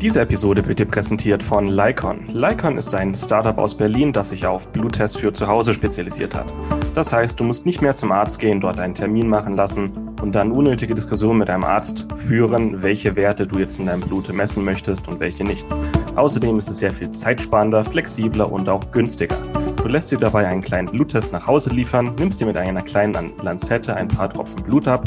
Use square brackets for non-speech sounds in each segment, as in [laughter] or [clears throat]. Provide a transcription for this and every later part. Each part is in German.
Diese Episode wird dir präsentiert von Lycon. Lycon ist ein Startup aus Berlin, das sich auf Bluttests für zu Hause spezialisiert hat. Das heißt, du musst nicht mehr zum Arzt gehen, dort einen Termin machen lassen und dann unnötige Diskussionen mit deinem Arzt führen, welche Werte du jetzt in deinem Blut messen möchtest und welche nicht. Außerdem ist es sehr viel zeitsparender, flexibler und auch günstiger. Du lässt dir dabei einen kleinen Bluttest nach Hause liefern, nimmst dir mit einer kleinen Lanzette ein paar Tropfen Blut ab,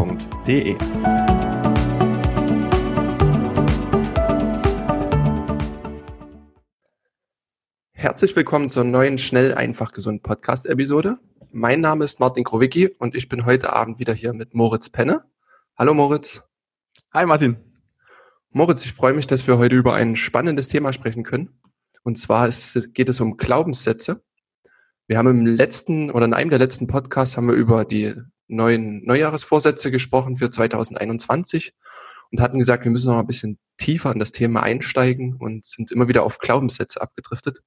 L-Y-K-O-N.de. Herzlich willkommen zur neuen Schnell, einfach, gesund Podcast-Episode. Mein Name ist Martin Krowicki und ich bin heute Abend wieder hier mit Moritz Penne. Hallo Moritz. Hi Martin. Moritz, ich freue mich, dass wir heute über ein spannendes Thema sprechen können. Und zwar ist, geht es um Glaubenssätze. Wir haben im letzten oder in einem der letzten Podcasts haben wir über die neuen Neujahresvorsätze gesprochen für 2021 und hatten gesagt, wir müssen noch ein bisschen tiefer in das Thema einsteigen und sind immer wieder auf Glaubenssätze abgedriftet.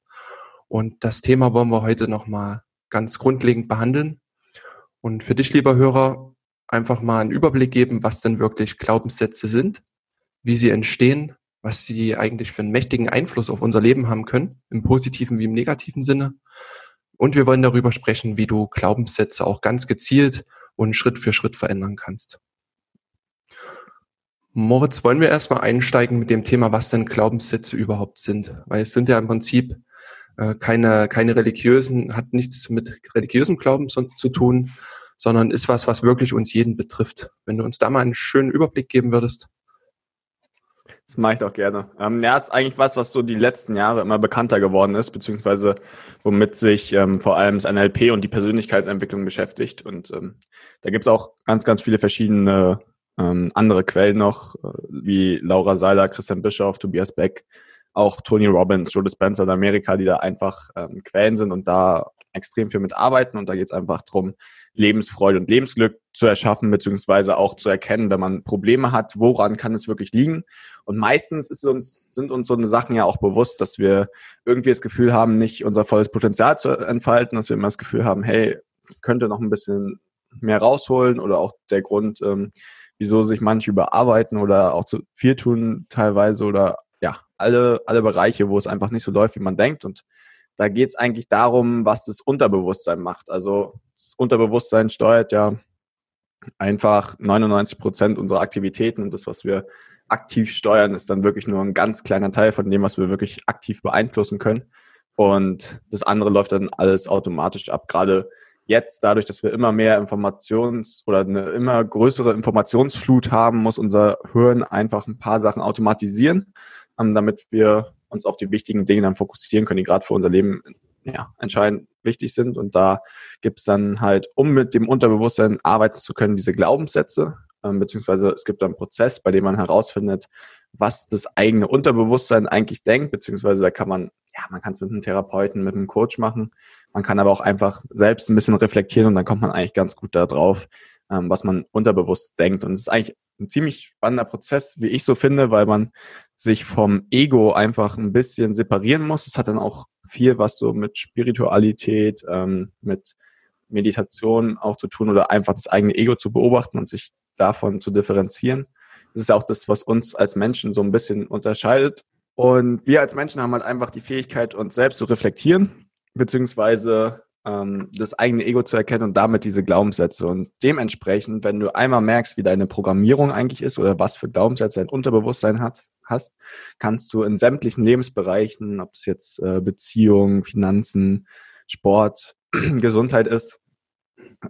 Und das Thema wollen wir heute nochmal ganz grundlegend behandeln. Und für dich, lieber Hörer, einfach mal einen Überblick geben, was denn wirklich Glaubenssätze sind, wie sie entstehen, was sie eigentlich für einen mächtigen Einfluss auf unser Leben haben können, im positiven wie im negativen Sinne und wir wollen darüber sprechen, wie du Glaubenssätze auch ganz gezielt und Schritt für Schritt verändern kannst. Moritz, wollen wir erstmal einsteigen mit dem Thema, was denn Glaubenssätze überhaupt sind? Weil es sind ja im Prinzip äh, keine, keine religiösen, hat nichts mit religiösem Glauben zu, zu tun, sondern ist was, was wirklich uns jeden betrifft. Wenn du uns da mal einen schönen Überblick geben würdest. Das mache ich doch gerne. Ähm, ja, ist eigentlich was, was so die letzten Jahre immer bekannter geworden ist, beziehungsweise womit sich ähm, vor allem das NLP und die Persönlichkeitsentwicklung beschäftigt. Und ähm, da gibt's auch ganz, ganz viele verschiedene ähm, andere Quellen noch, äh, wie Laura Seiler, Christian Bischoff, Tobias Beck, auch Tony Robbins, Joe Dispenza in Amerika, die da einfach ähm, Quellen sind und da extrem viel mitarbeiten. Und da geht's einfach drum Lebensfreude und Lebensglück zu erschaffen, beziehungsweise auch zu erkennen, wenn man Probleme hat, woran kann es wirklich liegen. Und meistens ist uns, sind uns so eine Sachen ja auch bewusst, dass wir irgendwie das Gefühl haben, nicht unser volles Potenzial zu entfalten, dass wir immer das Gefühl haben, hey, könnte noch ein bisschen mehr rausholen oder auch der Grund, ähm, wieso sich manche überarbeiten oder auch zu viel tun teilweise oder ja, alle, alle Bereiche, wo es einfach nicht so läuft, wie man denkt. Und da geht es eigentlich darum, was das Unterbewusstsein macht. Also das Unterbewusstsein steuert ja einfach 99 Prozent unserer Aktivitäten und das, was wir aktiv steuern, ist dann wirklich nur ein ganz kleiner Teil von dem, was wir wirklich aktiv beeinflussen können. Und das andere läuft dann alles automatisch ab. Gerade jetzt, dadurch, dass wir immer mehr Informations- oder eine immer größere Informationsflut haben, muss unser Hirn einfach ein paar Sachen automatisieren, ähm, damit wir uns auf die wichtigen Dinge dann fokussieren können, die gerade für unser Leben ja, entscheidend wichtig sind. Und da gibt's dann halt, um mit dem Unterbewusstsein arbeiten zu können, diese Glaubenssätze, ähm, beziehungsweise es gibt einen Prozess, bei dem man herausfindet, was das eigene Unterbewusstsein eigentlich denkt, beziehungsweise da kann man, ja, man kann es mit einem Therapeuten, mit einem Coach machen. Man kann aber auch einfach selbst ein bisschen reflektieren und dann kommt man eigentlich ganz gut da drauf, ähm, was man unterbewusst denkt. Und es ist eigentlich ein ziemlich spannender Prozess, wie ich so finde, weil man sich vom Ego einfach ein bisschen separieren muss. Es hat dann auch viel was so mit Spiritualität, ähm, mit Meditation auch zu tun oder einfach das eigene Ego zu beobachten und sich davon zu differenzieren. Das ist auch das, was uns als Menschen so ein bisschen unterscheidet. Und wir als Menschen haben halt einfach die Fähigkeit, uns selbst zu reflektieren, beziehungsweise ähm, das eigene Ego zu erkennen und damit diese Glaubenssätze. Und dementsprechend, wenn du einmal merkst, wie deine Programmierung eigentlich ist oder was für Glaubenssätze dein Unterbewusstsein hat, hast, kannst du in sämtlichen Lebensbereichen, ob es jetzt äh, Beziehungen, Finanzen, Sport, [clears throat] Gesundheit ist,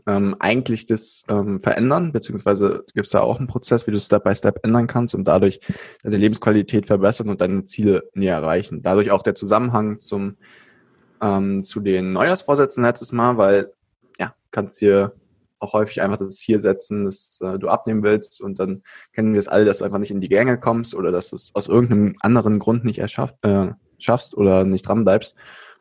ähm, eigentlich das ähm, verändern, beziehungsweise gibt es da auch einen Prozess, wie du Step by Step ändern kannst und dadurch deine Lebensqualität verbessern und deine Ziele näher erreichen. Dadurch auch der Zusammenhang zum ähm, zu den Neujahrsvorsätzen letztes Mal, weil ja, kannst dir auch häufig einfach das Ziel setzen, dass äh, du abnehmen willst und dann kennen wir es alle, dass du einfach nicht in die Gänge kommst oder dass du es aus irgendeinem anderen Grund nicht erschaff, äh, schaffst oder nicht dran bleibst.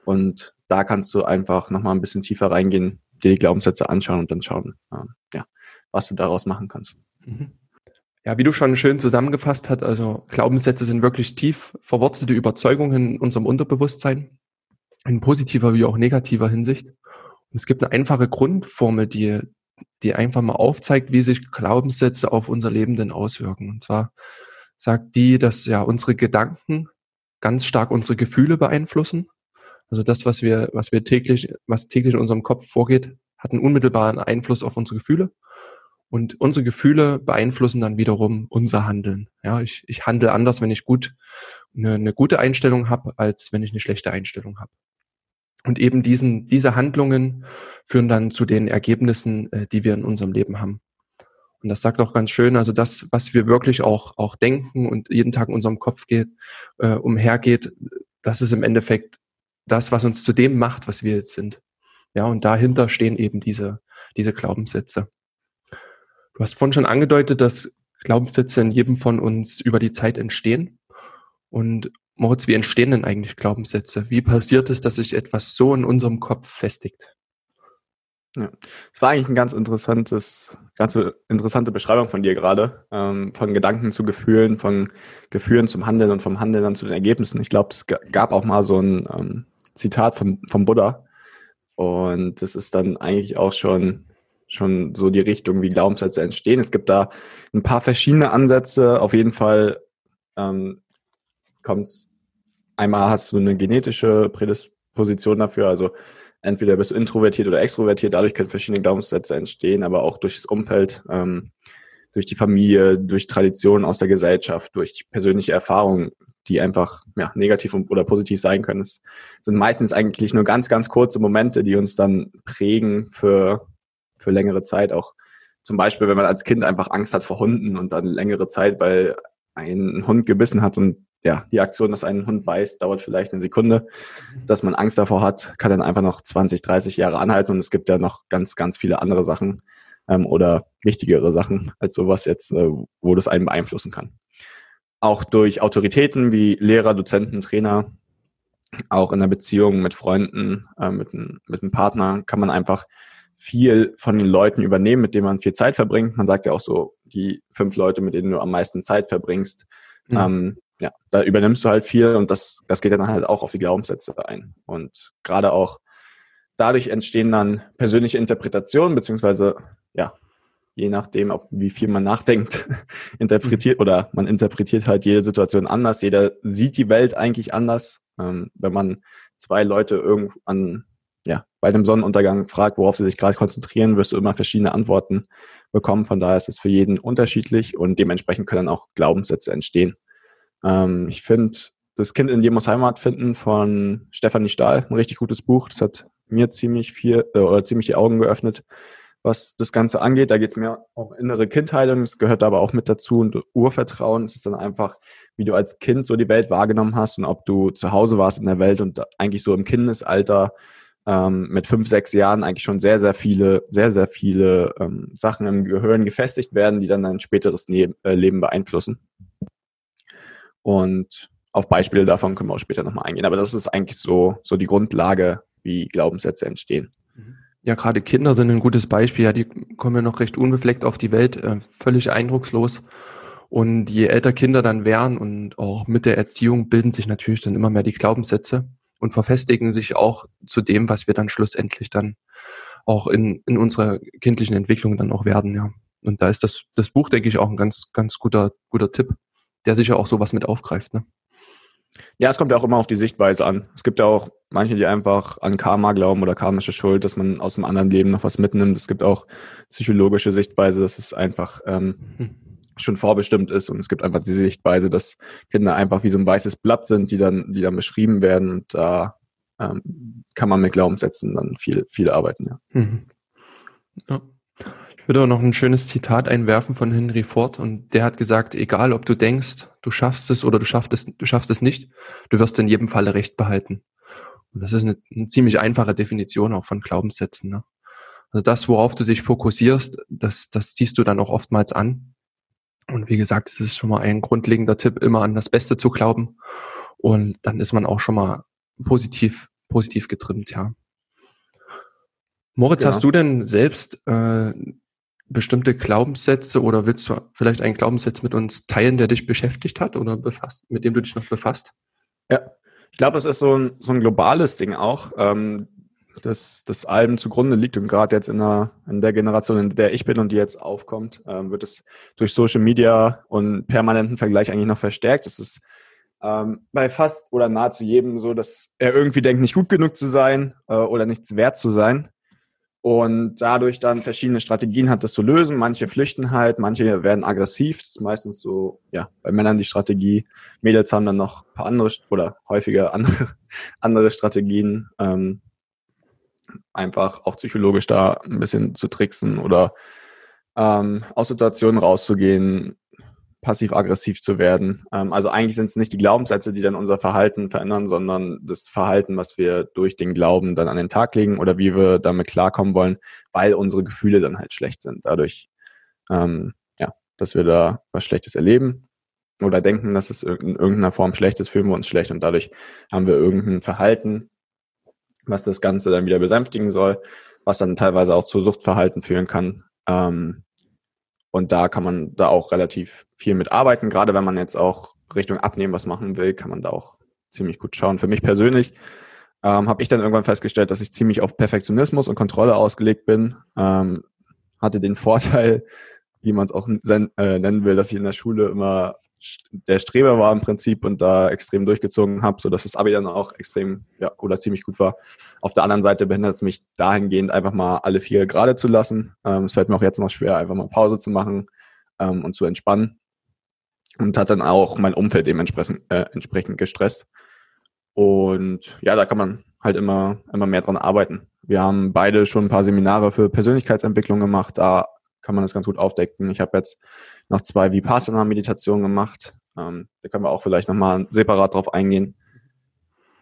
Und da kannst du einfach nochmal ein bisschen tiefer reingehen, dir die Glaubenssätze anschauen und dann schauen, äh, ja, was du daraus machen kannst. Mhm. Ja, wie du schon schön zusammengefasst hast, also Glaubenssätze sind wirklich tief verwurzelte Überzeugungen in unserem Unterbewusstsein, in positiver wie auch negativer Hinsicht. Und es gibt eine einfache Grundformel, die, die einfach mal aufzeigt, wie sich Glaubenssätze auf unser Leben denn auswirken. Und zwar sagt die, dass ja unsere Gedanken ganz stark unsere Gefühle beeinflussen also das, was wir, was wir täglich, was täglich in unserem Kopf vorgeht, hat einen unmittelbaren Einfluss auf unsere Gefühle. Und unsere Gefühle beeinflussen dann wiederum unser Handeln. Ja, ich, ich handle anders, wenn ich gut eine, eine gute Einstellung habe, als wenn ich eine schlechte Einstellung habe. Und eben diesen, diese Handlungen führen dann zu den Ergebnissen, äh, die wir in unserem Leben haben. Und das sagt auch ganz schön, also das, was wir wirklich auch, auch denken und jeden Tag in unserem Kopf geht, äh, umhergeht, das ist im Endeffekt das, was uns zu dem macht, was wir jetzt sind. Ja, und dahinter stehen eben diese, diese Glaubenssätze. Du hast vorhin schon angedeutet, dass Glaubenssätze in jedem von uns über die Zeit entstehen. Und Moritz, wie entstehen denn eigentlich Glaubenssätze? Wie passiert es, dass sich etwas so in unserem Kopf festigt? Ja, es war eigentlich ein ganz interessantes, ganz interessante Beschreibung von dir gerade, ähm, von Gedanken zu Gefühlen, von Gefühlen zum Handeln und vom Handeln dann zu den Ergebnissen. Ich glaube, es gab auch mal so ein ähm, Zitat vom, vom Buddha. Und das ist dann eigentlich auch schon, schon so die Richtung, wie Glaubenssätze entstehen. Es gibt da ein paar verschiedene Ansätze. Auf jeden Fall ähm, kommt einmal hast du eine genetische Prädisposition dafür, also entweder bist du introvertiert oder extrovertiert, dadurch können verschiedene Glaubenssätze entstehen, aber auch durch das Umfeld, ähm, durch die Familie, durch Traditionen aus der Gesellschaft, durch persönliche Erfahrungen die einfach ja, negativ oder positiv sein können. Es sind meistens eigentlich nur ganz, ganz kurze Momente, die uns dann prägen für, für längere Zeit. Auch zum Beispiel, wenn man als Kind einfach Angst hat vor Hunden und dann längere Zeit, weil ein Hund gebissen hat und ja, die Aktion, dass ein Hund beißt, dauert vielleicht eine Sekunde. Dass man Angst davor hat, kann dann einfach noch 20, 30 Jahre anhalten und es gibt ja noch ganz, ganz viele andere Sachen ähm, oder wichtigere Sachen als sowas jetzt, äh, wo das einen beeinflussen kann auch durch Autoritäten wie Lehrer, Dozenten, Trainer, auch in der Beziehung mit Freunden, äh, mit, mit einem Partner kann man einfach viel von den Leuten übernehmen, mit denen man viel Zeit verbringt. Man sagt ja auch so, die fünf Leute, mit denen du am meisten Zeit verbringst, mhm. ähm, ja, da übernimmst du halt viel und das, das geht dann halt auch auf die Glaubenssätze ein. Und gerade auch dadurch entstehen dann persönliche Interpretationen, beziehungsweise ja, je nachdem, ob, wie viel man nachdenkt, [laughs] interpretiert oder man interpretiert halt jede Situation anders. Jeder sieht die Welt eigentlich anders. Ähm, wenn man zwei Leute irgendwann, ja, bei dem Sonnenuntergang fragt, worauf sie sich gerade konzentrieren, wirst du immer verschiedene Antworten bekommen. Von daher ist es für jeden unterschiedlich und dementsprechend können auch Glaubenssätze entstehen. Ähm, ich finde, das Kind in muss Heimat finden von Stefanie Stahl, ein richtig gutes Buch. Das hat mir ziemlich viel äh, oder ziemlich die Augen geöffnet was das Ganze angeht. Da geht es mehr um innere Kindheilung, das gehört aber auch mit dazu und Urvertrauen. Es ist dann einfach, wie du als Kind so die Welt wahrgenommen hast und ob du zu Hause warst in der Welt und eigentlich so im Kindesalter ähm, mit fünf, sechs Jahren eigentlich schon sehr, sehr viele, sehr, sehr viele ähm, Sachen im Gehirn gefestigt werden, die dann dein späteres äh, Leben beeinflussen. Und auf Beispiele davon können wir auch später nochmal eingehen. Aber das ist eigentlich so, so die Grundlage, wie Glaubenssätze entstehen. Ja, gerade Kinder sind ein gutes Beispiel. Ja, die kommen ja noch recht unbefleckt auf die Welt, äh, völlig eindruckslos. Und je älter Kinder dann werden und auch mit der Erziehung bilden sich natürlich dann immer mehr die Glaubenssätze und verfestigen sich auch zu dem, was wir dann schlussendlich dann auch in, in unserer kindlichen Entwicklung dann auch werden, ja. Und da ist das, das Buch, denke ich, auch ein ganz, ganz guter, guter Tipp, der sicher auch sowas mit aufgreift, ne? Ja, es kommt ja auch immer auf die Sichtweise an. Es gibt ja auch manche, die einfach an Karma glauben oder karmische Schuld, dass man aus dem anderen Leben noch was mitnimmt. Es gibt auch psychologische Sichtweise, dass es einfach ähm, hm. schon vorbestimmt ist. Und es gibt einfach die Sichtweise, dass Kinder einfach wie so ein weißes Blatt sind, die dann, die dann beschrieben werden. Und da ähm, kann man mit Glaubenssätzen dann viel, viel arbeiten. Ja. Mhm. ja. Ich würde auch noch ein schönes Zitat einwerfen von Henry Ford und der hat gesagt, egal ob du denkst, du schaffst es oder du schaffst es, du schaffst es nicht, du wirst in jedem Falle Recht behalten. Und das ist eine, eine ziemlich einfache Definition auch von Glaubenssätzen. Ne? Also das, worauf du dich fokussierst, das, das ziehst du dann auch oftmals an. Und wie gesagt, es ist schon mal ein grundlegender Tipp, immer an das Beste zu glauben. Und dann ist man auch schon mal positiv, positiv getrimmt, ja. Moritz, ja. hast du denn selbst äh, bestimmte Glaubenssätze oder willst du vielleicht einen Glaubenssatz mit uns teilen, der dich beschäftigt hat oder befasst, mit dem du dich noch befasst? Ja, ich glaube, es ist so ein, so ein globales Ding auch, ähm, dass das allem zugrunde liegt und gerade jetzt in der, in der Generation, in der ich bin und die jetzt aufkommt, ähm, wird es durch Social Media und permanenten Vergleich eigentlich noch verstärkt. Es ist ähm, bei fast oder nahezu jedem so, dass er irgendwie denkt, nicht gut genug zu sein äh, oder nichts wert zu sein und dadurch dann verschiedene Strategien hat, das zu lösen. Manche flüchten halt, manche werden aggressiv. Das ist meistens so, ja, bei Männern die Strategie. Mädels haben dann noch ein paar andere oder häufiger andere, [laughs] andere Strategien. Ähm, einfach auch psychologisch da ein bisschen zu tricksen oder ähm, aus Situationen rauszugehen, passiv-aggressiv zu werden. Ähm, also eigentlich sind es nicht die Glaubenssätze, die dann unser Verhalten verändern, sondern das Verhalten, was wir durch den Glauben dann an den Tag legen oder wie wir damit klarkommen wollen, weil unsere Gefühle dann halt schlecht sind. Dadurch, ähm, ja, dass wir da was Schlechtes erleben oder denken, dass es in irgendeiner Form schlecht ist, fühlen wir uns schlecht und dadurch haben wir irgendein Verhalten, was das Ganze dann wieder besänftigen soll, was dann teilweise auch zu Suchtverhalten führen kann. Ähm, und da kann man da auch relativ viel mit arbeiten. Gerade wenn man jetzt auch Richtung Abnehmen was machen will, kann man da auch ziemlich gut schauen. Für mich persönlich ähm, habe ich dann irgendwann festgestellt, dass ich ziemlich auf Perfektionismus und Kontrolle ausgelegt bin. Ähm, hatte den [laughs] Vorteil, wie man es auch äh, nennen will, dass ich in der Schule immer der Streber war im Prinzip und da extrem durchgezogen habe, so dass das Abi dann auch extrem ja, oder ziemlich gut war. Auf der anderen Seite behindert es mich dahingehend einfach mal alle vier gerade zu lassen. Ähm, es fällt mir auch jetzt noch schwer, einfach mal Pause zu machen ähm, und zu entspannen. Und hat dann auch mein Umfeld dementsprechend äh, entsprechend gestresst. Und ja, da kann man halt immer, immer mehr dran arbeiten. Wir haben beide schon ein paar Seminare für Persönlichkeitsentwicklung gemacht. Da kann man das ganz gut aufdecken. Ich habe jetzt noch zwei Vipassana-Meditationen gemacht. Ähm, da können wir auch vielleicht nochmal separat drauf eingehen.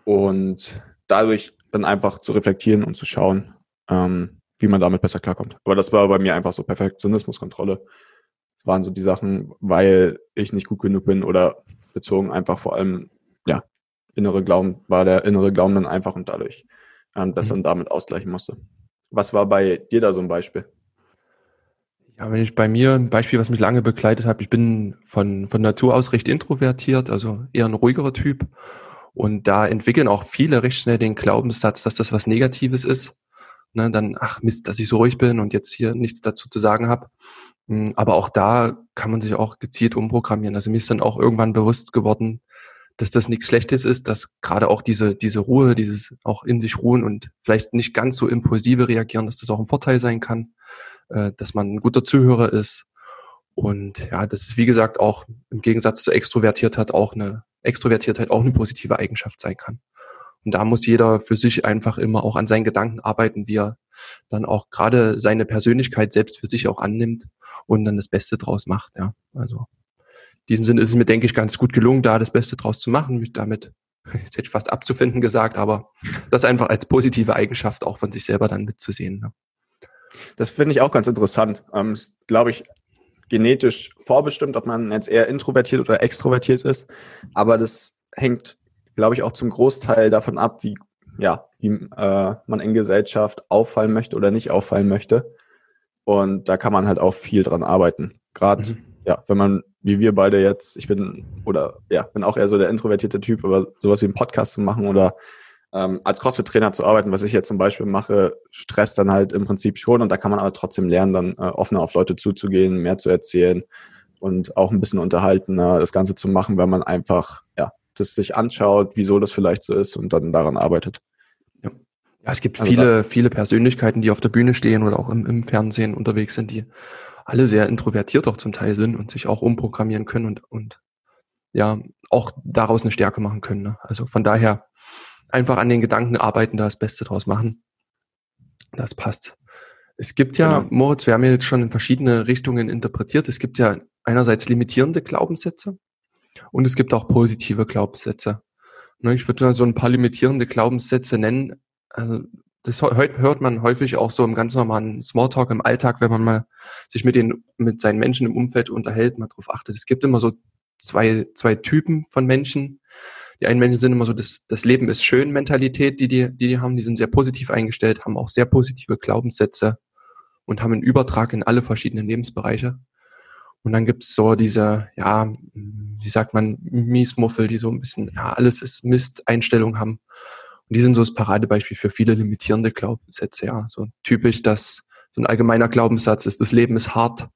Und dadurch dann einfach zu reflektieren und zu schauen, ähm, wie man damit besser klarkommt. Aber das war bei mir einfach so Perfektionismus, Kontrolle. Das waren so die Sachen, weil ich nicht gut genug bin oder bezogen einfach vor allem, ja, innere Glauben, war der innere Glauben dann einfach und dadurch ähm, das mhm. dann damit ausgleichen musste. Was war bei dir da so ein Beispiel? Ja, wenn ich bei mir ein Beispiel, was mich lange begleitet hat, ich bin von, von Natur aus recht introvertiert, also eher ein ruhigerer Typ. Und da entwickeln auch viele recht schnell den Glaubenssatz, dass das was Negatives ist. Ne, dann, ach Mist, dass ich so ruhig bin und jetzt hier nichts dazu zu sagen habe. Hm, aber auch da kann man sich auch gezielt umprogrammieren. Also mir ist dann auch irgendwann bewusst geworden, dass das nichts Schlechtes ist, dass gerade auch diese, diese Ruhe, dieses auch in sich ruhen und vielleicht nicht ganz so impulsive reagieren, dass das auch ein Vorteil sein kann äh, dass man ein guter Zuhörer ist. Und ja, das ist wie gesagt auch im Gegensatz zur Extrovertiertheit auch eine Extrovertiertheit auch eine positive Eigenschaft sein kann. Und da muss jeder für sich einfach immer auch an seinen Gedanken arbeiten, wie er dann auch gerade seine Persönlichkeit selbst für sich auch annimmt und dann das Beste draus macht. Ja, also in diesem Sinne ist es mir, denke ich, ganz gut gelungen, da das Beste draus zu machen, mich damit, [laughs] jetzt hätte ich fast abzufinden gesagt, aber das einfach als positive Eigenschaft auch von sich selber dann mitzusehen. Ne? Das finde ich auch ganz interessant. Ähm, Glaube ich, genetisch vorbestimmt, ob man jetzt eher introvertiert oder extrovertiert ist. Aber das hängt, glaube ich, auch zum Großteil davon ab, wie, ja, wie äh, man in Gesellschaft auffallen möchte oder nicht auffallen möchte. Und da kann man halt auch viel dran arbeiten. Gerade, mhm. ja, wenn man, wie wir beide jetzt, ich bin, oder ja, bin auch eher so der introvertierte Typ, aber sowas wie einen Podcast zu machen oder ähm, als CrossFit-Trainer zu arbeiten, was ich jetzt zum Beispiel mache, stresst dann halt im Prinzip schon und da kann man aber trotzdem lernen, dann äh, offener auf Leute zuzugehen, mehr zu erzählen und auch ein bisschen unterhaltener das Ganze zu machen, weil man einfach, ja, das sich anschaut, wieso das vielleicht so ist und dann daran arbeitet. Ja, ja es gibt also viele, viele Persönlichkeiten, die auf der Bühne stehen oder auch im, im Fernsehen unterwegs sind, die alle sehr introvertiert auch zum Teil sind und sich auch umprogrammieren können und, und ja, auch daraus eine Stärke machen können. Ne? Also von daher einfach an den Gedanken arbeiten, da das Beste draus machen. Das passt. Es gibt ja, genau. Moritz, wir haben ja jetzt schon in verschiedene Richtungen interpretiert. Es gibt ja einerseits limitierende Glaubenssätze und es gibt auch positive Glaubenssätze. Ne, ich würde mal so ein paar limitierende Glaubenssätze nennen. Also das hört man häufig auch so im ganz normalen Smalltalk im Alltag, wenn man mal sich mit den, mit seinen Menschen im Umfeld unterhält, mal drauf achtet. Es gibt immer so zwei, zwei Typen von Menschen. Die einen Menschen sind immer so, das, das Leben ist schön Mentalität, die, die, die die haben, die sind sehr positiv eingestellt, haben auch sehr positive Glaubenssätze und haben einen Übertrag in alle verschiedenen Lebensbereiche. Und dann gibt's so diese, ja, wie sagt man, Miesmuffel, die so ein bisschen, ja, alles ist Mist, Einstellung haben. Und die sind so das Paradebeispiel für viele limitierende Glaubenssätze, ja. So typisch, dass so ein allgemeiner Glaubenssatz ist, das Leben ist hart.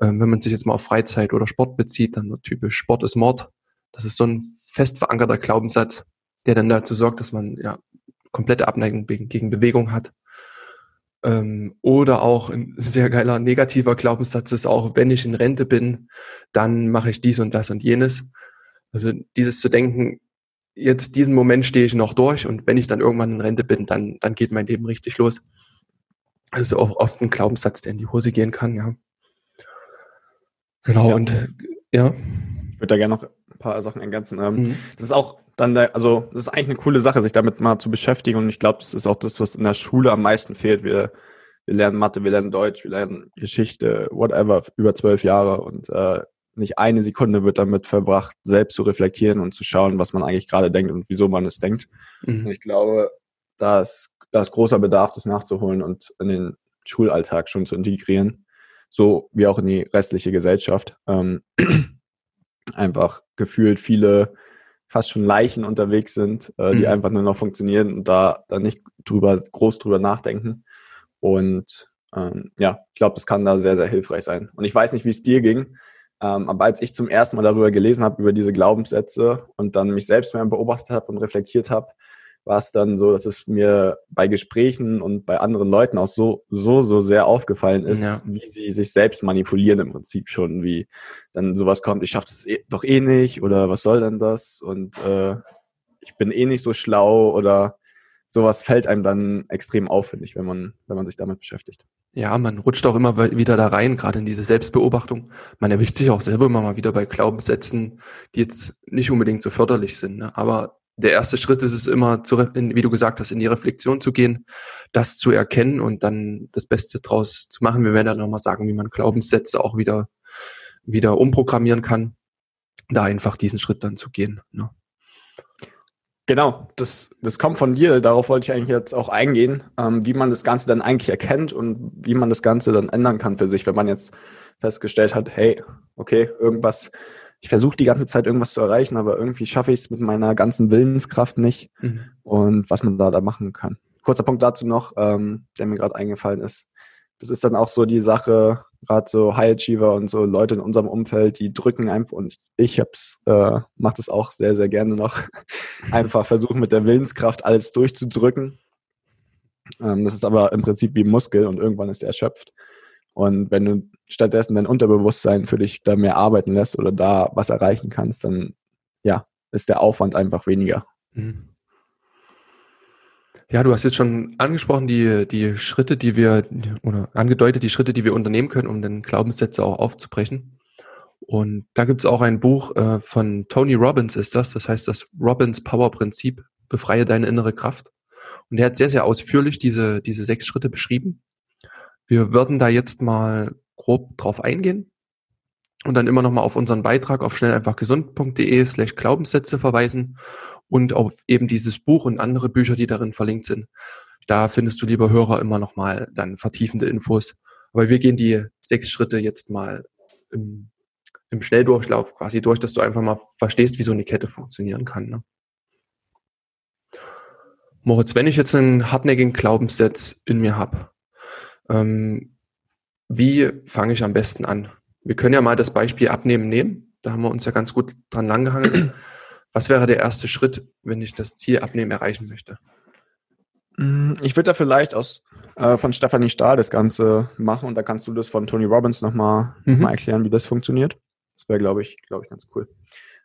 Ähm, wenn man sich jetzt mal auf Freizeit oder Sport bezieht, dann so typisch, Sport ist Mord. Das ist so ein fest verankerter Glaubenssatz, der dann dazu sorgt, dass man ja komplette Abneigung gegen Bewegung hat. Ähm, oder auch ein sehr geiler negativer Glaubenssatz ist auch, wenn ich in Rente bin, dann mache ich dies und das und jenes. Also dieses zu denken, jetzt diesen Moment stehe ich noch durch und wenn ich dann irgendwann in Rente bin, dann, dann geht mein Leben richtig los. Das ist auch oft ein Glaubenssatz, der in die Hose gehen kann, ja. Genau, ja. und ja. Ich würde da gerne noch paar Sachen ergänzen. Ähm, mhm. Das ist auch dann, der, also das ist eigentlich eine coole Sache, sich damit mal zu beschäftigen. Und ich glaube, das ist auch das, was in der Schule am meisten fehlt. Wir, wir lernen Mathe, wir lernen Deutsch, wir lernen Geschichte, whatever, über zwölf Jahre und äh, nicht eine Sekunde wird damit verbracht, selbst zu reflektieren und zu schauen, was man eigentlich gerade denkt und wieso man es denkt. Mhm. Und ich glaube, da ist, da ist großer Bedarf, das nachzuholen und in den Schulalltag schon zu integrieren, so wie auch in die restliche Gesellschaft. Ähm, [clears throat] einfach gefühlt viele fast schon Leichen unterwegs sind, äh, die mhm. einfach nur noch funktionieren und da, da nicht drüber, groß drüber nachdenken. Und ähm, ja, ich glaube, das kann da sehr, sehr hilfreich sein. Und ich weiß nicht, wie es dir ging, ähm, aber als ich zum ersten Mal darüber gelesen habe, über diese Glaubenssätze und dann mich selbst mehr beobachtet habe und reflektiert habe, war es dann so, dass es mir bei Gesprächen und bei anderen Leuten auch so, so, so sehr aufgefallen ist, ja. wie sie sich selbst manipulieren im Prinzip schon, wie dann sowas kommt, ich schaffe das eh, doch eh nicht oder was soll denn das und äh, ich bin eh nicht so schlau oder sowas fällt einem dann extrem auf, finde ich, wenn man, wenn man sich damit beschäftigt. Ja, man rutscht auch immer wieder da rein, gerade in diese Selbstbeobachtung. Man erwischt sich auch selber immer mal wieder bei Glaubenssätzen, die jetzt nicht unbedingt so förderlich sind. Ne? Aber der erste Schritt ist es immer, zu, wie du gesagt hast, in die Reflexion zu gehen, das zu erkennen und dann das Beste draus zu machen. Wir werden dann nochmal sagen, wie man Glaubenssätze auch wieder, wieder umprogrammieren kann, da einfach diesen Schritt dann zu gehen. Ne? Genau, das, das kommt von dir. Darauf wollte ich eigentlich jetzt auch eingehen, ähm, wie man das Ganze dann eigentlich erkennt und wie man das Ganze dann ändern kann für sich, wenn man jetzt festgestellt hat, hey, okay, irgendwas ich versuche die ganze Zeit irgendwas zu erreichen, aber irgendwie schaffe ich es mit meiner ganzen Willenskraft nicht. Mhm. Und was man da, da machen kann. Kurzer Punkt dazu noch, ähm, der mir gerade eingefallen ist. Das ist dann auch so die Sache, gerade so High Achiever und so Leute in unserem Umfeld, die drücken einfach und ich hab's, äh, mache das auch sehr, sehr gerne noch. [laughs] einfach versuchen mit der Willenskraft alles durchzudrücken. Ähm, das ist aber im Prinzip wie Muskel und irgendwann ist er erschöpft. Und wenn du stattdessen dein Unterbewusstsein für dich da mehr arbeiten lässt oder da was erreichen kannst, dann ja, ist der Aufwand einfach weniger. Mhm. Ja, du hast jetzt schon angesprochen, die, die Schritte, die wir, oder angedeutet, die Schritte, die wir unternehmen können, um den Glaubenssätze auch aufzubrechen. Und da gibt es auch ein Buch äh, von Tony Robbins, ist das, das heißt das Robbins Power Prinzip, befreie deine innere Kraft. Und er hat sehr, sehr ausführlich diese, diese sechs Schritte beschrieben. Wir würden da jetzt mal grob drauf eingehen. und dann immer nochmal auf unseren Beitrag auf schnell einfach gesund.de slash Glaubenssätze verweisen und auf eben dieses Buch und andere Bücher, die darin verlinkt sind. Da findest du, lieber Hörer, immer nochmal dann vertiefende Infos. Aber wir gehen die sechs Schritte jetzt mal im, im Schnelldurchlauf quasi durch, dass du einfach mal verstehst, wie so eine Kette funktionieren kann. Ne? Moritz, wenn ich jetzt einen hartnäckigen Glaubenssatz in mir habe, ähm, wie fange ich am besten an? Wir können ja mal das Beispiel Abnehmen nehmen. Da haben wir uns ja ganz gut dran langgehangen. Was wäre der erste Schritt, wenn ich das Ziel Abnehmen erreichen möchte? Mm, ich würde da vielleicht aus äh, von Stephanie Stahl das Ganze machen und da kannst du das von Tony Robbins nochmal mhm. mal erklären, wie das funktioniert. Das wäre, glaube ich, glaube ich, ganz cool.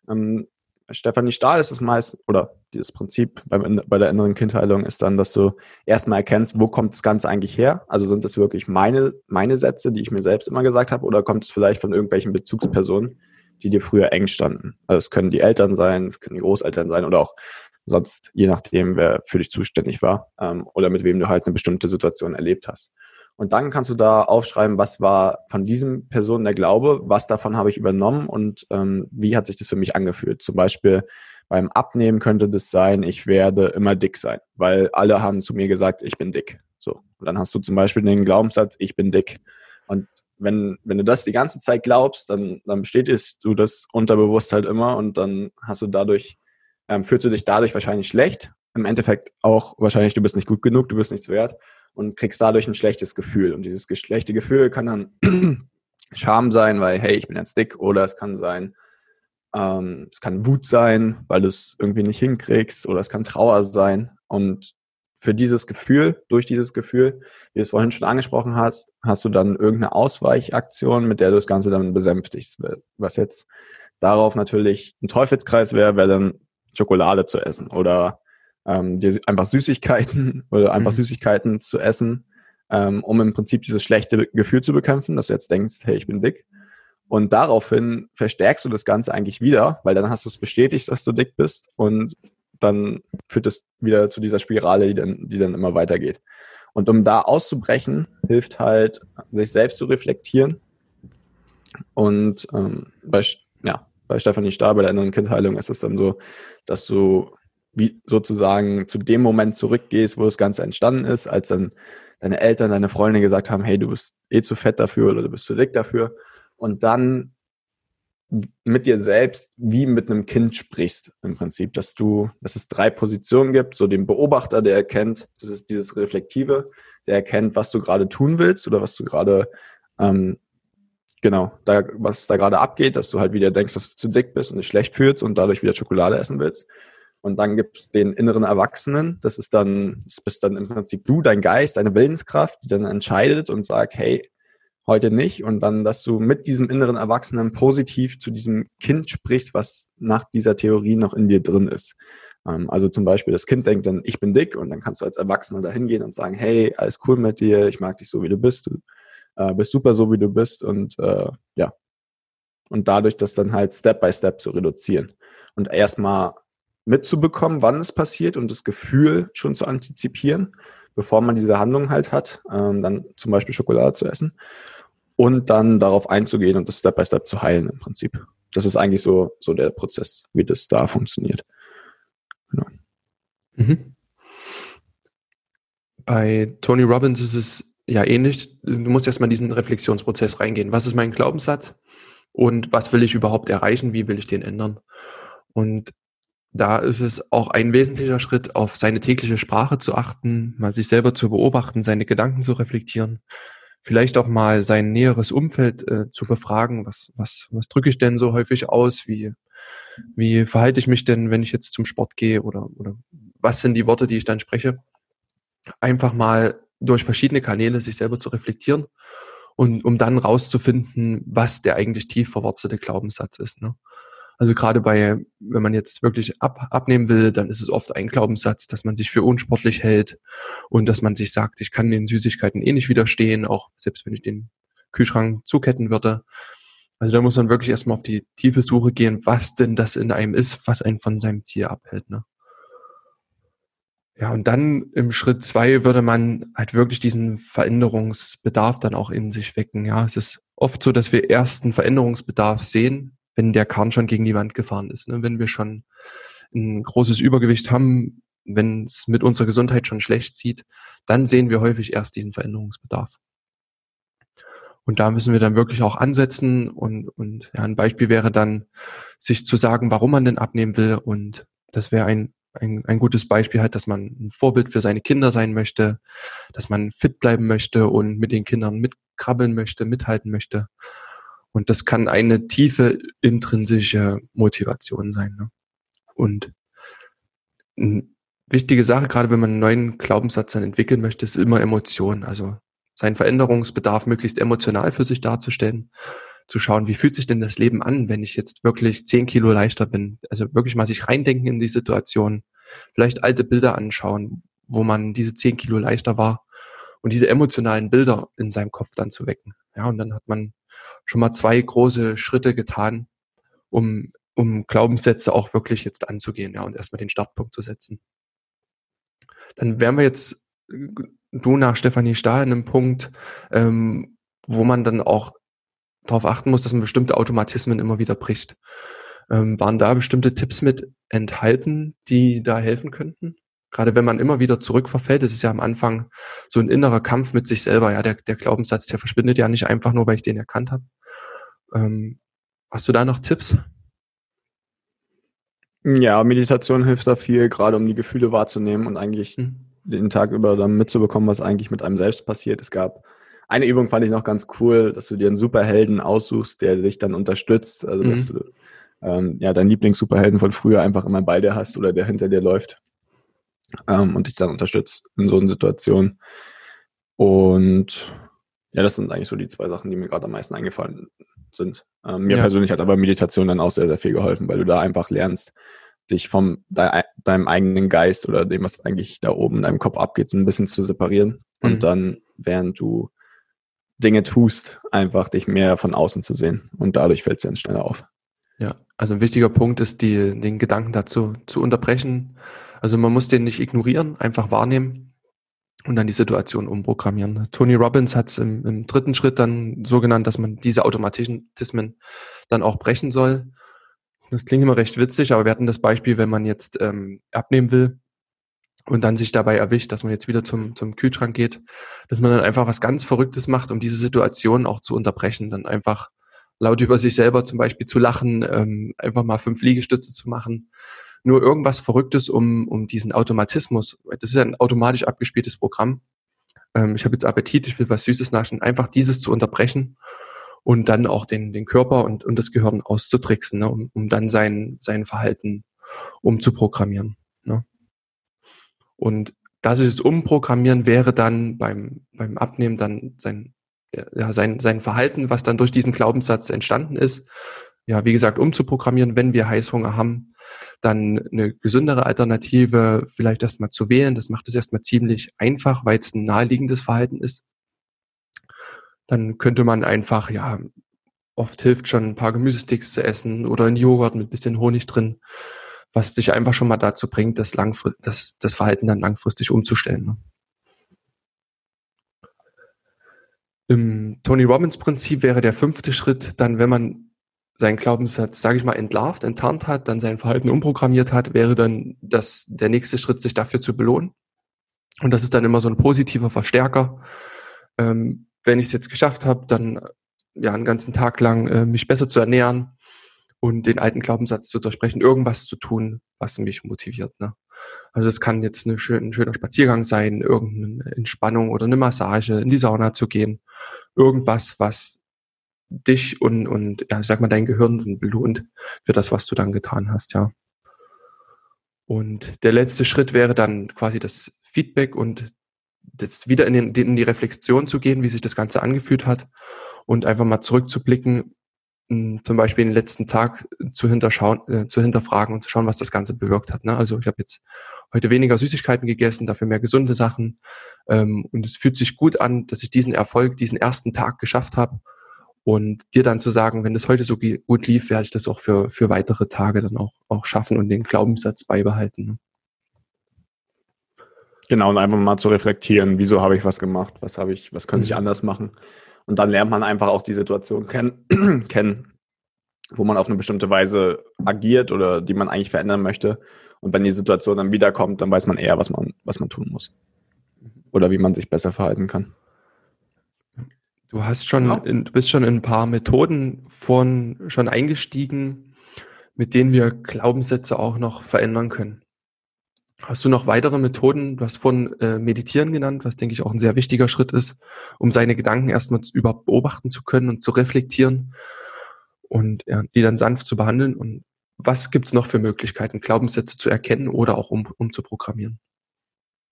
Ähm, Stefanie Stahl ist es meist, oder dieses Prinzip beim, bei der inneren Kindheilung ist dann, dass du erstmal erkennst, wo kommt das Ganze eigentlich her? Also sind das wirklich meine, meine Sätze, die ich mir selbst immer gesagt habe, oder kommt es vielleicht von irgendwelchen Bezugspersonen, die dir früher eng standen? Also es können die Eltern sein, es können die Großeltern sein oder auch sonst, je nachdem, wer für dich zuständig war ähm, oder mit wem du halt eine bestimmte Situation erlebt hast. Und dann kannst du da aufschreiben, was war von diesem Person der Glaube, was davon habe ich übernommen und ähm, wie hat sich das für mich angefühlt. Zum Beispiel beim Abnehmen könnte das sein, ich werde immer dick sein, weil alle haben zu mir gesagt, ich bin dick. So. Und dann hast du zum Beispiel den Glaubenssatz, ich bin dick. Und wenn, wenn du das die ganze Zeit glaubst, dann, dann bestätigst du das unterbewusst halt immer und dann hast du dadurch, ähm, fühlst du dich dadurch wahrscheinlich schlecht. Im Endeffekt auch wahrscheinlich, du bist nicht gut genug, du bist nichts wert und kriegst dadurch ein schlechtes Gefühl. Und dieses schlechte Gefühl kann dann [clears throat] Scham sein, weil, hey, ich bin jetzt dick, oder es kann sein, ähm, es kann Wut sein, weil du es irgendwie nicht hinkriegst, oder es kann Trauer sein. Und für dieses Gefühl, durch dieses Gefühl, wie du es vorhin schon angesprochen hast, hast du dann irgendeine Ausweichaktion, mit der du das Ganze dann besänftigst. Was jetzt darauf natürlich ein Teufelskreis wäre, wäre dann Schokolade zu essen oder ähm, dir einfach Süßigkeiten [laughs] oder einfach mhm. Süßigkeiten zu essen, ähm, um im Prinzip dieses schlechte Gefühl zu bekämpfen, dass du jetzt denkst, hey, ich bin dick. Und daraufhin verstärkst du das Ganze eigentlich wieder, weil dann hast du es bestätigt, dass du dick bist und dann führt es wieder zu dieser Spirale, die dann, die dann immer weitergeht. Und um da auszubrechen, hilft halt, sich selbst zu reflektieren. Und ähm, bei, ja, bei Stefanie Stahl, bei der inneren Kindheilung ist es dann so, dass du wie sozusagen zu dem Moment zurückgehst, wo das Ganze entstanden ist, als dann deine Eltern, deine Freunde gesagt haben, hey, du bist eh zu fett dafür oder du bist zu dick dafür. Und dann mit dir selbst wie mit einem Kind sprichst im Prinzip, dass du, dass es drei Positionen gibt, so den Beobachter, der erkennt, das ist dieses Reflektive, der erkennt, was du gerade tun willst oder was du gerade, ähm, genau, da, was da gerade abgeht, dass du halt wieder denkst, dass du zu dick bist und dich schlecht fühlst und dadurch wieder Schokolade essen willst. Und dann gibt es den inneren Erwachsenen. Das ist dann, das bist dann im Prinzip du, dein Geist, deine Willenskraft, die dann entscheidet und sagt, hey, heute nicht. Und dann, dass du mit diesem inneren Erwachsenen positiv zu diesem Kind sprichst, was nach dieser Theorie noch in dir drin ist. Ähm, also zum Beispiel, das Kind denkt dann, ich bin dick und dann kannst du als Erwachsener da hingehen und sagen, hey, alles cool mit dir, ich mag dich so, wie du bist, du äh, bist super so, wie du bist und äh, ja. Und dadurch das dann halt Step by Step zu reduzieren. Und erstmal mitzubekommen, wann es passiert und das Gefühl schon zu antizipieren, bevor man diese Handlung halt hat, ähm, dann zum Beispiel Schokolade zu essen und dann darauf einzugehen und das Step by Step zu heilen im Prinzip. Das ist eigentlich so, so der Prozess, wie das da funktioniert. Genau. Mhm. Bei Tony Robbins ist es ja ähnlich. Du musst erstmal diesen Reflexionsprozess reingehen. Was ist mein Glaubenssatz? Und was will ich überhaupt erreichen? Wie will ich den ändern? Und da ist es auch ein wesentlicher Schritt, auf seine tägliche Sprache zu achten, mal sich selber zu beobachten, seine Gedanken zu reflektieren, vielleicht auch mal sein näheres Umfeld äh, zu befragen, was, was, was drücke ich denn so häufig aus, wie, wie verhalte ich mich denn, wenn ich jetzt zum Sport gehe oder, oder was sind die Worte, die ich dann spreche. Einfach mal durch verschiedene Kanäle sich selber zu reflektieren und um dann rauszufinden, was der eigentlich tief verwurzelte Glaubenssatz ist. Ne? Also gerade bei, wenn man jetzt wirklich ab, abnehmen will, dann ist es oft ein Glaubenssatz, dass man sich für unsportlich hält und dass man sich sagt, ich kann den Süßigkeiten eh nicht widerstehen, auch selbst wenn ich den Kühlschrank zuketten würde. Also da muss man wirklich erstmal auf die tiefe Suche gehen, was denn das in einem ist, was einen von seinem Ziel abhält. Ne? Ja, und dann im Schritt zwei würde man halt wirklich diesen Veränderungsbedarf dann auch in sich wecken. Ja, es ist oft so, dass wir ersten Veränderungsbedarf sehen, wenn der Kahn schon gegen die Wand gefahren ist. Ne? Wenn wir schon ein großes Übergewicht haben, wenn es mit unserer Gesundheit schon schlecht sieht, dann sehen wir häufig erst diesen Veränderungsbedarf. Und da müssen wir dann wirklich auch ansetzen und, und ja, ein Beispiel wäre dann, sich zu sagen, warum man denn abnehmen will. Und das wäre ein, ein, ein gutes Beispiel halt, dass man ein Vorbild für seine Kinder sein möchte, dass man fit bleiben möchte und mit den Kindern mitkrabbeln möchte, mithalten möchte. Und das kann eine tiefe intrinsische Motivation sein. Ne? Und eine wichtige Sache, gerade wenn man einen neuen Glaubenssatz dann entwickeln möchte, ist immer Emotion. Also seinen Veränderungsbedarf möglichst emotional für sich darzustellen, zu schauen, wie fühlt sich denn das Leben an, wenn ich jetzt wirklich zehn Kilo leichter bin. Also wirklich mal sich reindenken in die Situation, vielleicht alte Bilder anschauen, wo man diese zehn Kilo leichter war und diese emotionalen Bilder in seinem Kopf dann zu wecken. Ja, und dann hat man schon mal zwei große Schritte getan, um, um Glaubenssätze auch wirklich jetzt anzugehen, ja, und erstmal den Startpunkt zu setzen. Dann wären wir jetzt du nach Stefanie Stahl in einem Punkt, ähm, wo man dann auch darauf achten muss, dass man bestimmte Automatismen immer wieder bricht. Ähm, waren da bestimmte Tipps mit enthalten, die da helfen könnten? Gerade wenn man immer wieder zurückverfällt, das ist ja am Anfang so ein innerer Kampf mit sich selber. Ja, der, der Glaubenssatz, der verschwindet ja nicht einfach nur, weil ich den erkannt habe. Ähm, hast du da noch Tipps? Ja, Meditation hilft da viel, gerade um die Gefühle wahrzunehmen und eigentlich hm den Tag über dann mitzubekommen, was eigentlich mit einem selbst passiert. Es gab eine Übung, fand ich noch ganz cool, dass du dir einen Superhelden aussuchst, der dich dann unterstützt. Also, mhm. dass du ähm, ja deinen Lieblings-Superhelden von früher einfach immer bei dir hast oder der hinter dir läuft ähm, und dich dann unterstützt in so einer Situation. Und ja, das sind eigentlich so die zwei Sachen, die mir gerade am meisten eingefallen sind. Ähm, mir ja. persönlich hat aber Meditation dann auch sehr, sehr viel geholfen, weil du da einfach lernst, dich vom de, deinem eigenen Geist oder dem, was eigentlich da oben in deinem Kopf abgeht, so ein bisschen zu separieren mhm. und dann, während du Dinge tust, einfach dich mehr von außen zu sehen und dadurch fällt es dann schneller auf. Also ein wichtiger Punkt ist, die, den Gedanken dazu zu unterbrechen. Also man muss den nicht ignorieren, einfach wahrnehmen und dann die Situation umprogrammieren. Tony Robbins hat es im, im dritten Schritt dann so genannt, dass man diese Automatismen dann auch brechen soll das klingt immer recht witzig, aber wir hatten das Beispiel, wenn man jetzt ähm, abnehmen will und dann sich dabei erwischt, dass man jetzt wieder zum, zum Kühlschrank geht, dass man dann einfach was ganz Verrücktes macht, um diese Situation auch zu unterbrechen. Dann einfach laut über sich selber zum Beispiel zu lachen, ähm, einfach mal fünf Liegestütze zu machen. Nur irgendwas Verrücktes, um, um diesen Automatismus, das ist ein automatisch abgespieltes Programm. Ähm, ich habe jetzt Appetit, ich will was Süßes naschen, einfach dieses zu unterbrechen und dann auch den, den Körper und, und das Gehirn auszutricksen, ne, um, um dann sein, sein Verhalten umzuprogrammieren. Ne. Und das ist Umprogrammieren wäre dann beim, beim Abnehmen dann sein, ja, sein, sein Verhalten, was dann durch diesen Glaubenssatz entstanden ist, ja, wie gesagt, umzuprogrammieren, wenn wir Heißhunger haben, dann eine gesündere Alternative vielleicht erstmal zu wählen. Das macht es erstmal ziemlich einfach, weil es ein naheliegendes Verhalten ist dann könnte man einfach, ja, oft hilft schon ein paar Gemüsesticks zu essen oder ein Joghurt mit bisschen Honig drin, was dich einfach schon mal dazu bringt, das, langfristig, das, das Verhalten dann langfristig umzustellen. Ne? Im Tony Robbins Prinzip wäre der fünfte Schritt dann, wenn man seinen Glaubenssatz, sage ich mal, entlarvt, enttarnt hat, dann sein Verhalten umprogrammiert hat, wäre dann das, der nächste Schritt, sich dafür zu belohnen. Und das ist dann immer so ein positiver Verstärker. Ähm, wenn ich es jetzt geschafft habe, dann ja einen ganzen Tag lang äh, mich besser zu ernähren und den alten Glaubenssatz zu durchbrechen, irgendwas zu tun, was mich motiviert. Ne? Also es kann jetzt eine schön, ein schöner Spaziergang sein, irgendeine Entspannung oder eine Massage, in die Sauna zu gehen, irgendwas, was dich und, und ja, ich sag mal, dein Gehirn belohnt für das, was du dann getan hast, ja. Und der letzte Schritt wäre dann quasi das Feedback und jetzt wieder in, den, in die Reflexion zu gehen, wie sich das Ganze angefühlt hat und einfach mal zurückzublicken, zum Beispiel den letzten Tag zu hinterschauen, äh, zu hinterfragen und zu schauen, was das Ganze bewirkt hat. Ne? Also ich habe jetzt heute weniger Süßigkeiten gegessen, dafür mehr gesunde Sachen. Ähm, und es fühlt sich gut an, dass ich diesen Erfolg, diesen ersten Tag geschafft habe. Und dir dann zu sagen, wenn es heute so gut lief, werde ich das auch für, für weitere Tage dann auch, auch schaffen und den Glaubenssatz beibehalten. Ne? Genau, und einfach mal zu reflektieren, wieso habe ich was gemacht, was habe ich, was könnte ich mhm. anders machen. Und dann lernt man einfach auch die Situation kennen, [clears throat] kennen, wo man auf eine bestimmte Weise agiert oder die man eigentlich verändern möchte. Und wenn die Situation dann wiederkommt, dann weiß man eher, was man, was man tun muss. Oder wie man sich besser verhalten kann. Du hast schon, ja. in, du bist schon in ein paar Methoden von schon eingestiegen, mit denen wir Glaubenssätze auch noch verändern können. Hast du noch weitere Methoden? Du hast von äh, Meditieren genannt, was denke ich auch ein sehr wichtiger Schritt ist, um seine Gedanken erstmal überhaupt beobachten zu können und zu reflektieren und ja, die dann sanft zu behandeln. Und was gibt es noch für Möglichkeiten, Glaubenssätze zu erkennen oder auch um, um zu programmieren?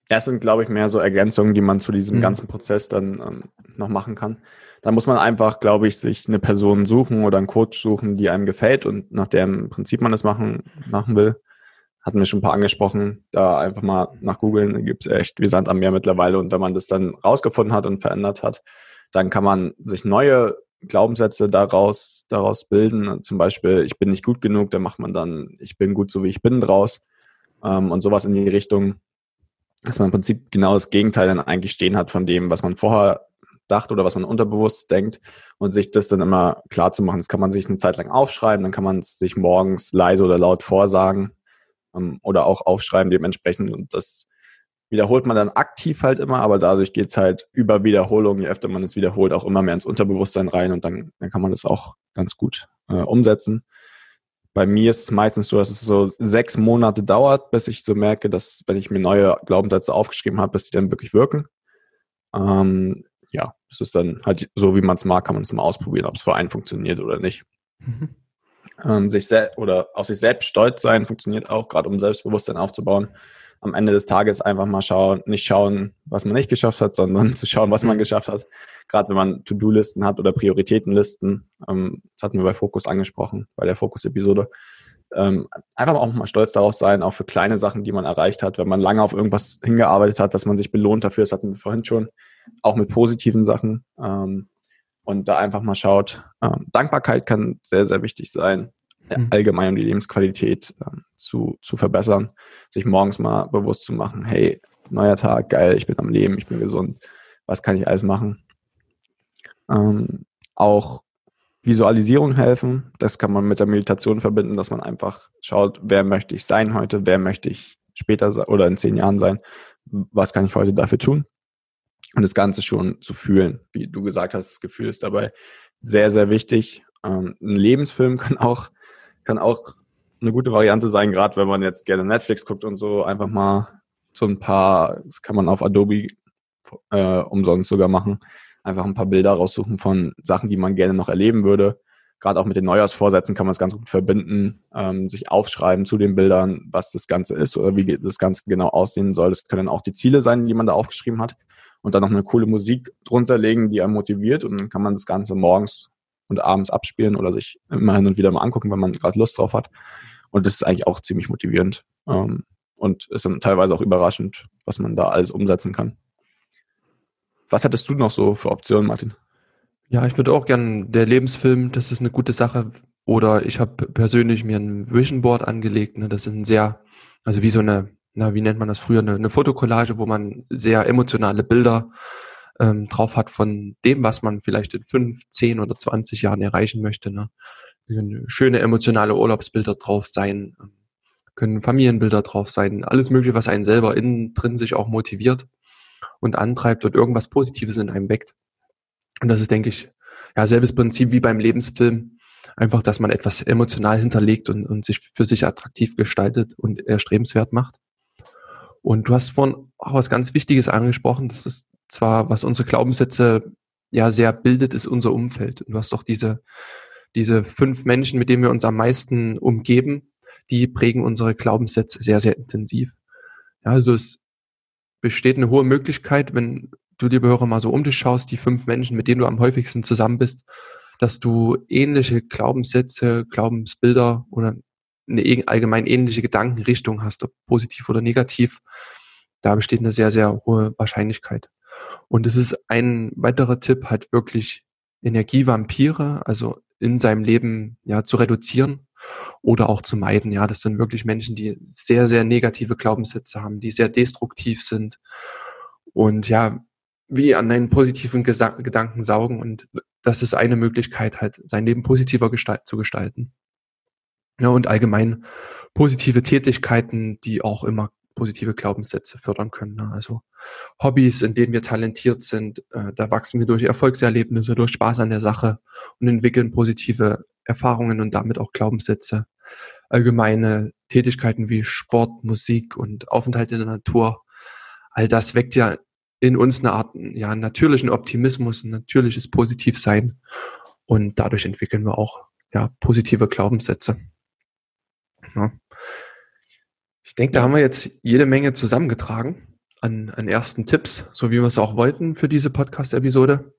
Das sind, glaube ich, mehr so Ergänzungen, die man zu diesem mhm. ganzen Prozess dann ähm, noch machen kann. Da muss man einfach, glaube ich, sich eine Person suchen oder einen Coach suchen, die einem gefällt und nach dem Prinzip man das machen, machen will. Hatten wir schon ein paar angesprochen, da einfach mal nach googeln, gibt es echt wie Sand am Meer mittlerweile. Und wenn man das dann rausgefunden hat und verändert hat, dann kann man sich neue Glaubenssätze daraus, daraus bilden. Zum Beispiel, ich bin nicht gut genug, da macht man dann, ich bin gut so wie ich bin draus. Ähm, und sowas in die Richtung dass man im Prinzip genau das Gegenteil dann eigentlich stehen hat von dem, was man vorher dachte oder was man unterbewusst denkt und sich das dann immer klar zu machen. Das kann man sich eine Zeit lang aufschreiben, dann kann man es sich morgens leise oder laut vorsagen ähm, oder auch aufschreiben dementsprechend und das wiederholt man dann aktiv halt immer, aber dadurch geht es halt über Wiederholung, je öfter man es wiederholt, auch immer mehr ins Unterbewusstsein rein und dann, dann kann man das auch ganz gut äh, umsetzen. Bei mir ist es meistens so, dass es so sechs Monate dauert, bis ich so merke, dass, wenn ich mir neue Glaubenssätze aufgeschrieben habe, bis die dann wirklich wirken. Ähm, ja, das ist dann halt so, wie man es mag, kann man es mal ausprobieren, ob es für einen funktioniert oder nicht. Mhm. Ähm, sich oder auf sich selbst stolz sein funktioniert auch, gerade um Selbstbewusstsein aufzubauen am Ende des Tages einfach mal schauen, nicht schauen, was man nicht geschafft hat, sondern [laughs] zu schauen, was man mhm. geschafft hat. Gerade wenn man To-Do-Listen hat oder Prioritätenlisten, ähm, das hatten wir bei Fokus angesprochen, bei der Fokus-Episode. Ähm, einfach auch mal stolz darauf sein, auch für kleine Sachen, die man erreicht hat. Wenn man lange auf irgendwas hingearbeitet hat, dass man sich belohnt dafür, das hatten wir vorhin schon, auch mit positiven Sachen. Ähm, und da einfach mal schaut. Ähm, Dankbarkeit kann sehr, sehr wichtig sein mhm. allgemein um die Lebensqualität äh, zu, zu verbessern, sich morgens mal bewusst zu machen, hey, neuer Tag, geil, ich bin am Leben, ich bin gesund, was kann ich alles machen? Ähm, auch Visualisierung helfen, das kann man mit der Meditation verbinden, dass man einfach schaut, wer möchte ich sein heute, wer möchte ich später oder in zehn Jahren sein, was kann ich heute dafür tun? Und das Ganze schon zu fühlen, wie du gesagt hast, das Gefühl ist dabei sehr, sehr wichtig. Ähm, ein Lebensfilm [laughs] kann auch kann auch eine gute Variante sein, gerade wenn man jetzt gerne Netflix guckt und so, einfach mal so ein paar, das kann man auf Adobe äh, umsonst sogar machen, einfach ein paar Bilder raussuchen von Sachen, die man gerne noch erleben würde. Gerade auch mit den Neujahrsvorsätzen kann man es ganz gut verbinden, ähm, sich aufschreiben zu den Bildern, was das Ganze ist oder wie das Ganze genau aussehen soll. Das können auch die Ziele sein, die man da aufgeschrieben hat. Und dann noch eine coole Musik drunter legen, die einen motiviert. Und dann kann man das Ganze morgens und abends abspielen oder sich immer hin und wieder mal angucken, wenn man gerade Lust drauf hat. Und das ist eigentlich auch ziemlich motivierend. Ähm, und ist dann teilweise auch überraschend, was man da alles umsetzen kann. Was hattest du noch so für Optionen, Martin? Ja, ich würde auch gerne der Lebensfilm, das ist eine gute Sache. Oder ich habe persönlich mir ein Vision Board angelegt. Ne? Das ist ein sehr, also wie so eine, na, wie nennt man das früher, eine, eine Fotokollage, wo man sehr emotionale Bilder ähm, drauf hat von dem, was man vielleicht in fünf, zehn oder zwanzig Jahren erreichen möchte. Ne? Können schöne emotionale Urlaubsbilder drauf sein, ähm, können Familienbilder drauf sein, alles mögliche, was einen selber innen drin sich auch motiviert und antreibt und irgendwas Positives in einem weckt. Und das ist, denke ich, ja, selbes Prinzip wie beim Lebensfilm. Einfach, dass man etwas emotional hinterlegt und, und sich für sich attraktiv gestaltet und erstrebenswert macht. Und du hast vorhin auch was ganz Wichtiges angesprochen, das ist zwar, was unsere Glaubenssätze ja sehr bildet, ist unser Umfeld. Und du hast doch diese, diese fünf Menschen, mit denen wir uns am meisten umgeben, die prägen unsere Glaubenssätze sehr, sehr intensiv. Ja, also es besteht eine hohe Möglichkeit, wenn du, liebe Hörer, mal so um dich schaust, die fünf Menschen, mit denen du am häufigsten zusammen bist, dass du ähnliche Glaubenssätze, Glaubensbilder oder eine allgemein ähnliche Gedankenrichtung hast, ob positiv oder negativ. Da besteht eine sehr, sehr hohe Wahrscheinlichkeit. Und es ist ein weiterer Tipp, halt wirklich Energievampire, also in seinem Leben ja zu reduzieren oder auch zu meiden. Ja, das sind wirklich Menschen, die sehr, sehr negative Glaubenssätze haben, die sehr destruktiv sind. Und ja, wie an deinen positiven Gesa Gedanken saugen und das ist eine Möglichkeit, halt sein Leben positiver gestalt zu gestalten. Ja, und allgemein positive Tätigkeiten, die auch immer positive Glaubenssätze fördern können. Ne? Also Hobbys, in denen wir talentiert sind, äh, da wachsen wir durch Erfolgserlebnisse, durch Spaß an der Sache und entwickeln positive Erfahrungen und damit auch Glaubenssätze. Allgemeine Tätigkeiten wie Sport, Musik und Aufenthalt in der Natur, all das weckt ja in uns eine Art ja, natürlichen Optimismus, ein natürliches Positivsein und dadurch entwickeln wir auch ja, positive Glaubenssätze. Ja. Ich denke, da haben wir jetzt jede Menge zusammengetragen an, an ersten Tipps, so wie wir es auch wollten für diese Podcast-Episode.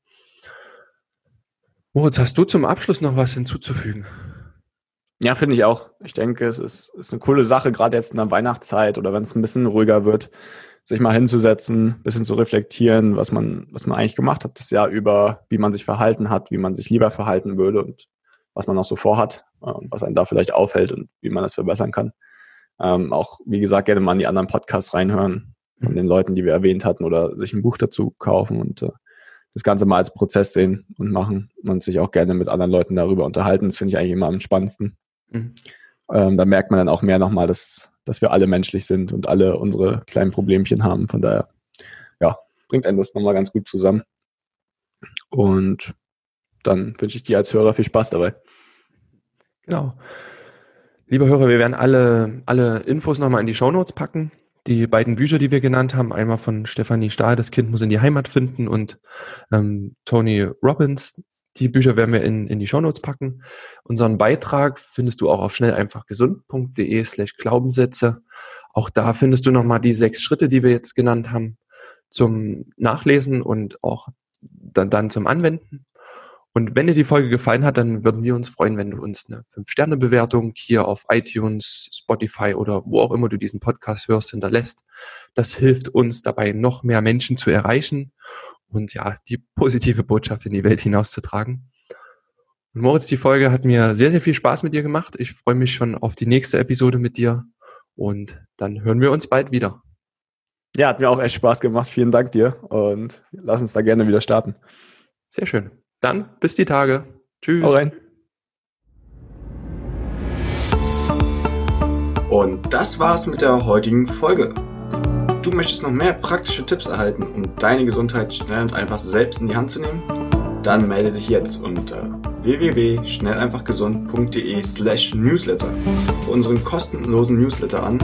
Moritz, hast du zum Abschluss noch was hinzuzufügen? Ja, finde ich auch. Ich denke, es ist, ist eine coole Sache, gerade jetzt in der Weihnachtszeit oder wenn es ein bisschen ruhiger wird, sich mal hinzusetzen, ein bisschen zu reflektieren, was man, was man eigentlich gemacht hat das Jahr über, wie man sich verhalten hat, wie man sich lieber verhalten würde und was man noch so vorhat was einen da vielleicht aufhält und wie man das verbessern kann. Ähm, auch, wie gesagt, gerne mal in die anderen Podcasts reinhören von mhm. den Leuten, die wir erwähnt hatten oder sich ein Buch dazu kaufen und äh, das Ganze mal als Prozess sehen und machen und sich auch gerne mit anderen Leuten darüber unterhalten. Das finde ich eigentlich immer am spannendsten. Mhm. Ähm, da merkt man dann auch mehr nochmal, dass, dass wir alle menschlich sind und alle unsere kleinen Problemchen haben. Von daher, ja, bringt einen das nochmal ganz gut zusammen. Und dann wünsche ich dir als Hörer viel Spaß dabei. Genau. Lieber Hörer, wir werden alle, alle Infos nochmal in die Shownotes packen. Die beiden Bücher, die wir genannt haben, einmal von Stefanie Stahl, Das Kind muss in die Heimat finden und ähm, Tony Robbins. Die Bücher werden wir in, in die Shownotes packen. Unseren Beitrag findest du auch auf schnelleinfachgesund.de slash Glaubenssätze. Auch da findest du nochmal die sechs Schritte, die wir jetzt genannt haben, zum Nachlesen und auch dann, dann zum Anwenden. Und wenn dir die Folge gefallen hat, dann würden wir uns freuen, wenn du uns eine 5-Sterne-Bewertung hier auf iTunes, Spotify oder wo auch immer du diesen Podcast hörst, hinterlässt. Das hilft uns dabei, noch mehr Menschen zu erreichen und ja, die positive Botschaft in die Welt hinauszutragen. Und Moritz, die Folge hat mir sehr, sehr viel Spaß mit dir gemacht. Ich freue mich schon auf die nächste Episode mit dir und dann hören wir uns bald wieder. Ja, hat mir auch echt Spaß gemacht. Vielen Dank dir und lass uns da gerne wieder starten. Sehr schön. Dann bis die Tage. Tschüss. Hau rein. Und das war's mit der heutigen Folge. Du möchtest noch mehr praktische Tipps erhalten, um deine Gesundheit schnell und einfach selbst in die Hand zu nehmen? Dann melde dich jetzt unter www.schnelleinfachgesund.de slash newsletter für unseren kostenlosen Newsletter an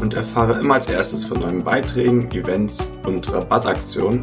und erfahre immer als erstes von neuen Beiträgen, Events und Rabattaktionen